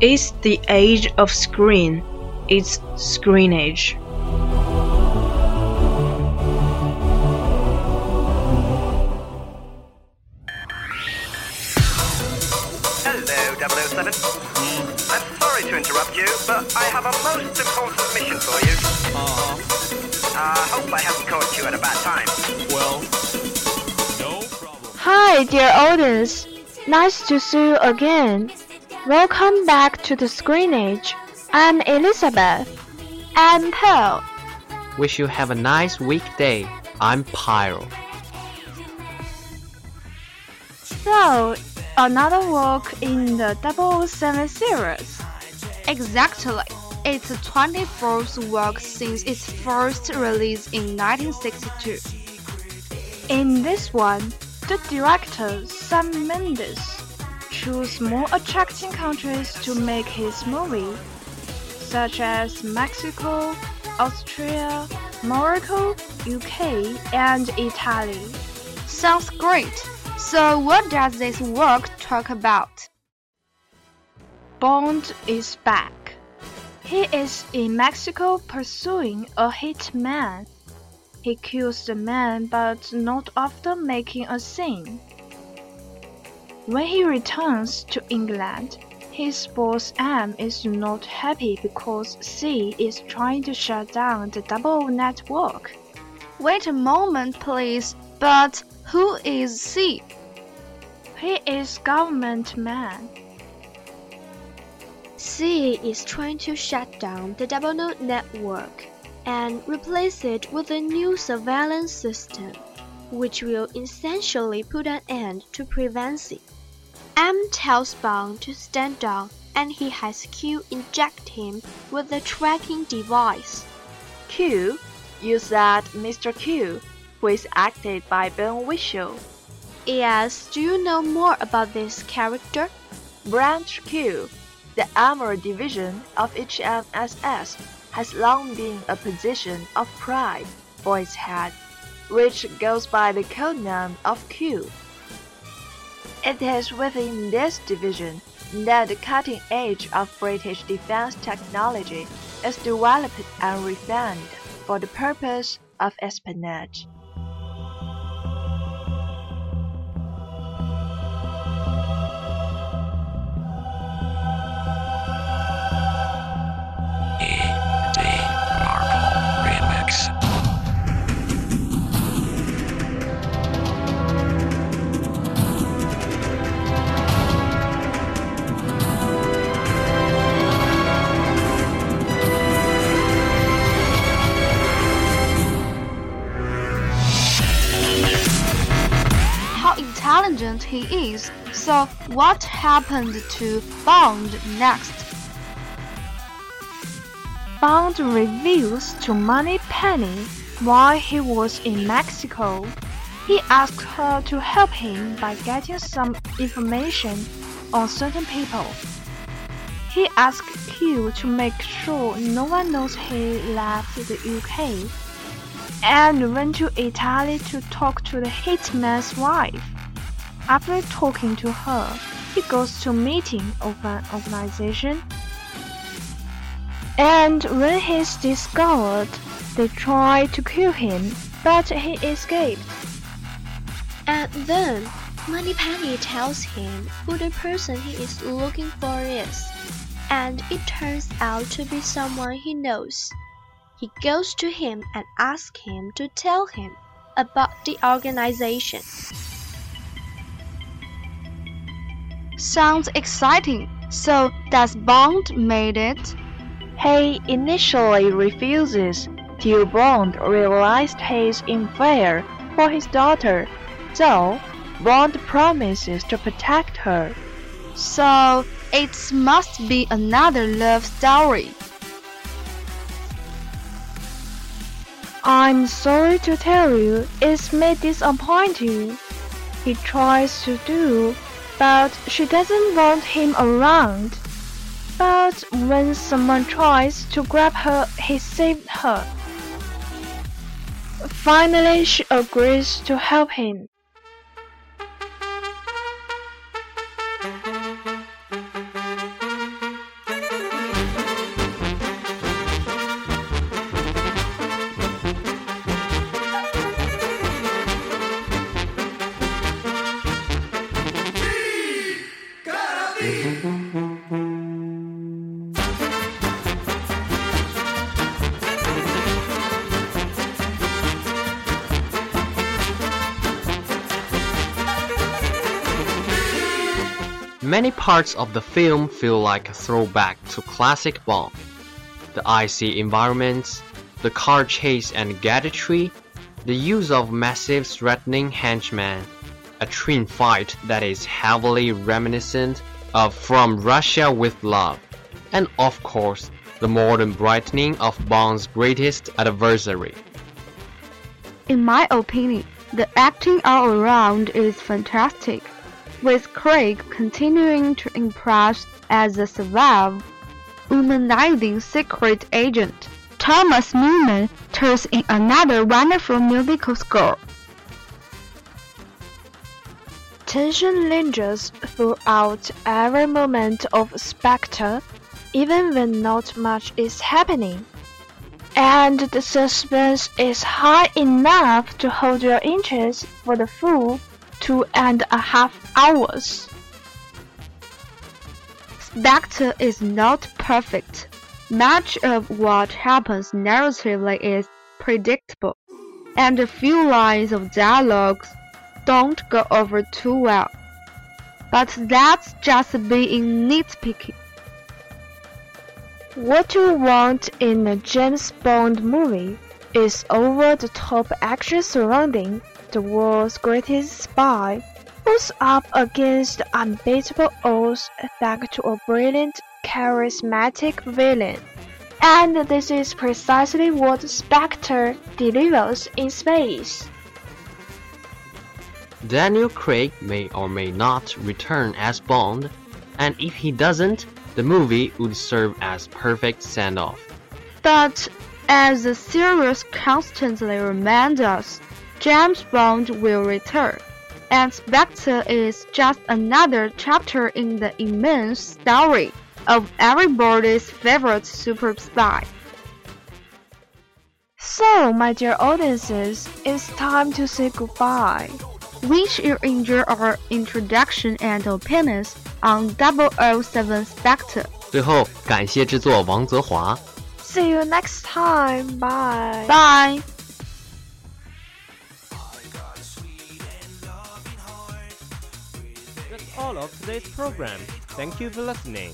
It's the age of screen. It's screen age. Hello, 007. I'm sorry to interrupt you, but I have a most important mission for you. Uh-huh. I hope I haven't caught you at a bad time. Well, no problem. Hi, dear audience. Nice to see you again. Welcome back to the screenage. I'm Elizabeth. I'm Pearl. Wish you have a nice weekday. I'm Pyro. So, another work in the 007 series. Exactly. It's the 24th work since its first release in 1962. In this one, the director Sam Mendes chose more attracting countries to make his movie, such as Mexico, Austria, Morocco, UK, and Italy. Sounds great. So, what does this work talk about? Bond is back. He is in Mexico pursuing a hit man. He kills the man, but not after making a scene. When he returns to England, his boss M is not happy because C is trying to shut down the double network. Wait a moment, please. But who is C? He is government man. C is trying to shut down the double-O network and replace it with a new surveillance system, which will essentially put an end to privacy. M tells Bond to stand down and he has Q inject him with the tracking device. Q, you said Mr. Q, who is acted by Ben Whishaw. Yes, do you know more about this character? Branch Q, the armored division of HMSS, has long been a position of pride for its head, which goes by the codename of Q. It is within this division that the cutting edge of British defense technology is developed and refined for the purpose of espionage. He is. So, what happened to Bond next? Bond reveals to Money Penny why he was in Mexico. He asks her to help him by getting some information on certain people. He asks Q to make sure no one knows he left the UK and went to Italy to talk to the hitman's wife. After talking to her, he goes to meeting of an organization and when he's discovered, they try to kill him, but he escaped. And then, Moneypenny tells him who the person he is looking for is, and it turns out to be someone he knows. He goes to him and asks him to tell him about the organization. Sounds exciting. So, does Bond made it? He initially refuses till Bond realized he's in fear for his daughter, so Bond promises to protect her. So, it must be another love story. I'm sorry to tell you, it may disappoint you. He tries to do, but she doesn't want him around. But when someone tries to grab her, he saved her. Finally, she agrees to help him. Many parts of the film feel like a throwback to classic Bond. The icy environments, the car chase and gadgetry, the use of massive threatening henchmen, a train fight that is heavily reminiscent of From Russia with Love, and of course, the modern brightening of Bond's greatest adversary. In my opinion, the acting all around is fantastic, with Craig continuing to impress as a suave, humanizing secret agent. Thomas Newman turns in another wonderful musical score. Tension lingers throughout every moment of Spectre, even when not much is happening. And the suspense is high enough to hold your interest for the full two and a half hours. Spectre is not perfect. Much of what happens narratively is predictable, and a few lines of dialogues don't go over too well. But that's just being nitpicky. What you want in a James Bond movie is over the top action surrounding the world's greatest spy, who's up against unbeatable odds thanks to a brilliant, charismatic villain. And this is precisely what Spectre delivers in space. Daniel Craig may or may not return as Bond, and if he doesn't, the movie would serve as perfect send-off. But as the series constantly reminds us, James Bond will return, and Spectre is just another chapter in the immense story of everybody's favorite super spy. So, my dear audiences, it's time to say goodbye. Wish you enjoy our introduction and opinions on 007 Spectre. 最后，感谢制作王泽华。 See you next time. Bye. Bye. That's all of today's program. Thank you for listening.